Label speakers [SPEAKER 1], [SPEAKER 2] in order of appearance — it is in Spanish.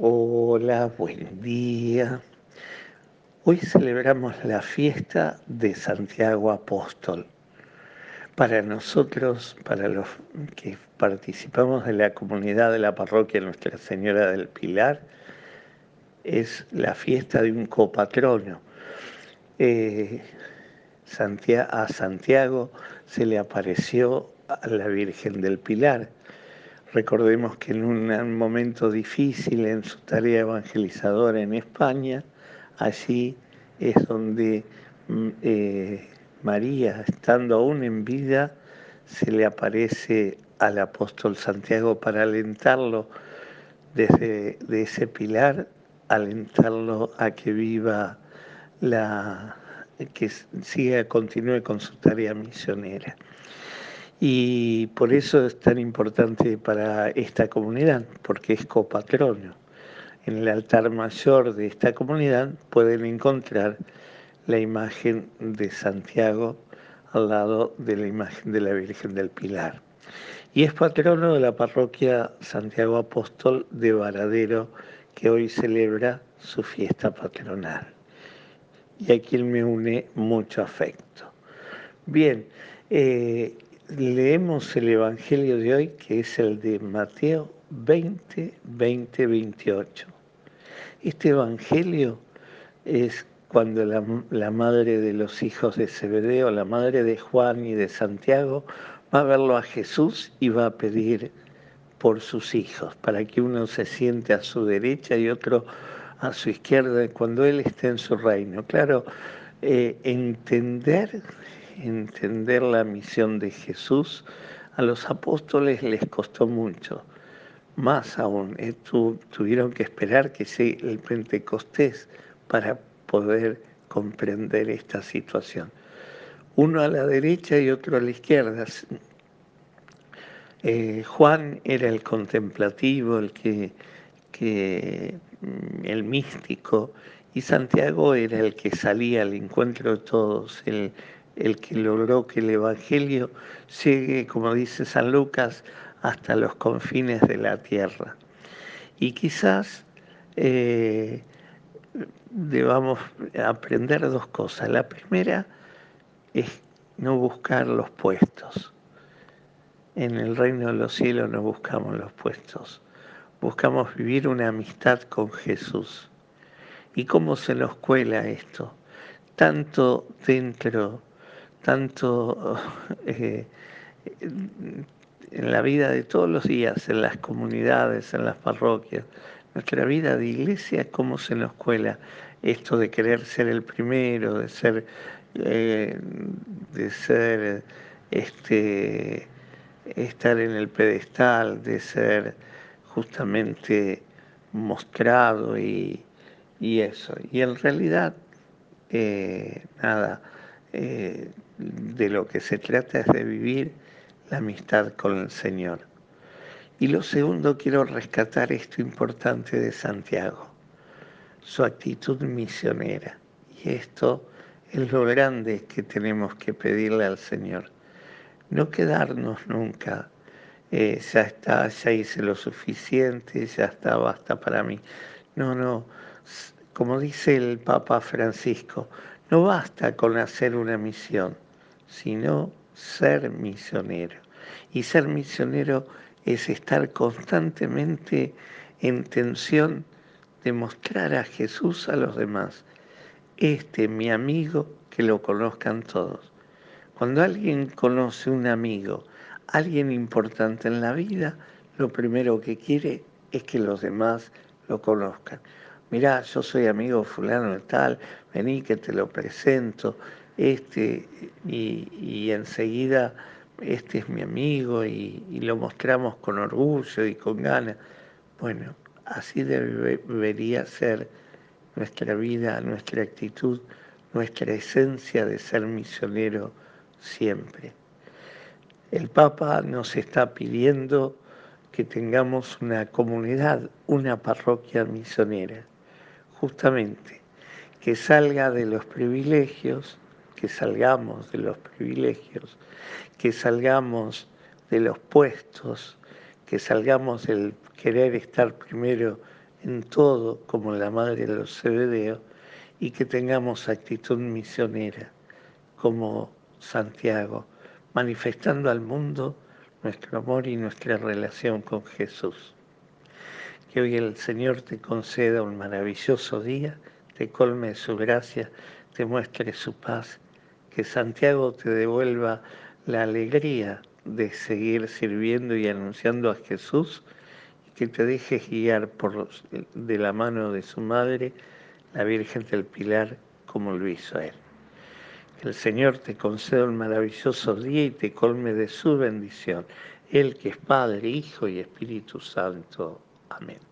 [SPEAKER 1] Hola, buen día. Hoy celebramos la fiesta de Santiago Apóstol. Para nosotros, para los que participamos de la comunidad de la parroquia Nuestra Señora del Pilar, es la fiesta de un copatrono. Eh, a Santiago se le apareció a la Virgen del Pilar Recordemos que en un momento difícil en su tarea evangelizadora en España, allí es donde mm, eh, María, estando aún en vida, se le aparece al apóstol Santiago para alentarlo desde de ese pilar, alentarlo a que viva la, que siga, continúe con su tarea misionera. Y por eso es tan importante para esta comunidad, porque es copatrono. En el altar mayor de esta comunidad pueden encontrar la imagen de Santiago al lado de la imagen de la Virgen del Pilar. Y es patrono de la parroquia Santiago Apóstol de Varadero, que hoy celebra su fiesta patronal. Y a quien me une mucho afecto. Bien, eh, leemos el Evangelio de hoy, que es el de Mateo 20, 20, 28. Este Evangelio es cuando la, madre de los hijos de Zebedeo, la madre de Juan y de Santiago, va a verlo a Jesús y va a pedir por sus hijos, para que uno se siente a su derecha y otro a su izquierda cuando Él esté en su reino. Claro, eh, entender entender la misión de Jesús, a los apóstoles les costó mucho. Más aún, eh, tuvieron que esperar que sea el Pentecostés para poder comprender esta situación. Uno a la derecha y otro a la izquierda. Eh, Juan era el contemplativo, el que, mm, el místico, y Santiago era el que salía al encuentro de todos, el, el que logró que el Evangelio llegue, como dice San Lucas, hasta los confines de la tierra. Y quizás eh, debamos aprender dos cosas. La primera es no buscar los puestos. En el reino de los cielos no buscamos los puestos. Buscamos vivir una amistad con Jesús. ¿Y cómo se nos cuela esto? Tanto dentro tanto eh, en la vida de todos los días, en las comunidades, en las parroquias, nuestra vida de iglesia, cómo se nos cuela esto de querer ser el primero, de ser, eh, de ser, este, estar en el pedestal, de ser justamente mostrado y, eso. Y en realidad, eh, nada, de lo que se trata es de vivir la amistad con el Señor. Y lo segundo, quiero rescatar esto importante de Santiago, su actitud misionera. Y esto es lo grande que tenemos que pedirle al Señor. No quedarnos nunca, eh, ya está, ya hice lo suficiente, ya está, basta para mí. No, no, como dice el Papa Francisco, no basta con hacer una misión sino ser misionero. Y ser misionero es estar constantemente en tensión de mostrar a Jesús a los demás. Este, mi amigo, que lo conozcan todos. Cuando alguien conoce un amigo, alguien importante en la vida, lo primero que quiere es que los demás lo conozcan. Mirá, yo soy amigo fulano de tal, vení que te lo presento, este, y, enseguida este es mi amigo y, lo mostramos con orgullo y con ganas. Bueno, así debería ser nuestra vida, nuestra actitud, nuestra esencia de ser misionero siempre. El Papa nos está pidiendo que tengamos una comunidad, una parroquia misionera, justamente, que salga de los privilegios, que salgamos de los privilegios, que salgamos de los puestos, que salgamos del querer estar primero en todo como la madre de los Cebedeos y que tengamos actitud misionera como Santiago, manifestando al mundo nuestro amor y nuestra relación con Jesús. Que hoy el Señor te conceda un maravilloso día, te colme su gracia, te muestre su paz, que Santiago te devuelva la alegría de seguir sirviendo y anunciando a Jesús y que te dejes guiar por de la mano de su madre, la Virgen del Pilar, como lo hizo él. Que el Señor te conceda un maravilloso día y te colme de su bendición. Él que es Padre, Hijo y Espíritu Santo. Amén.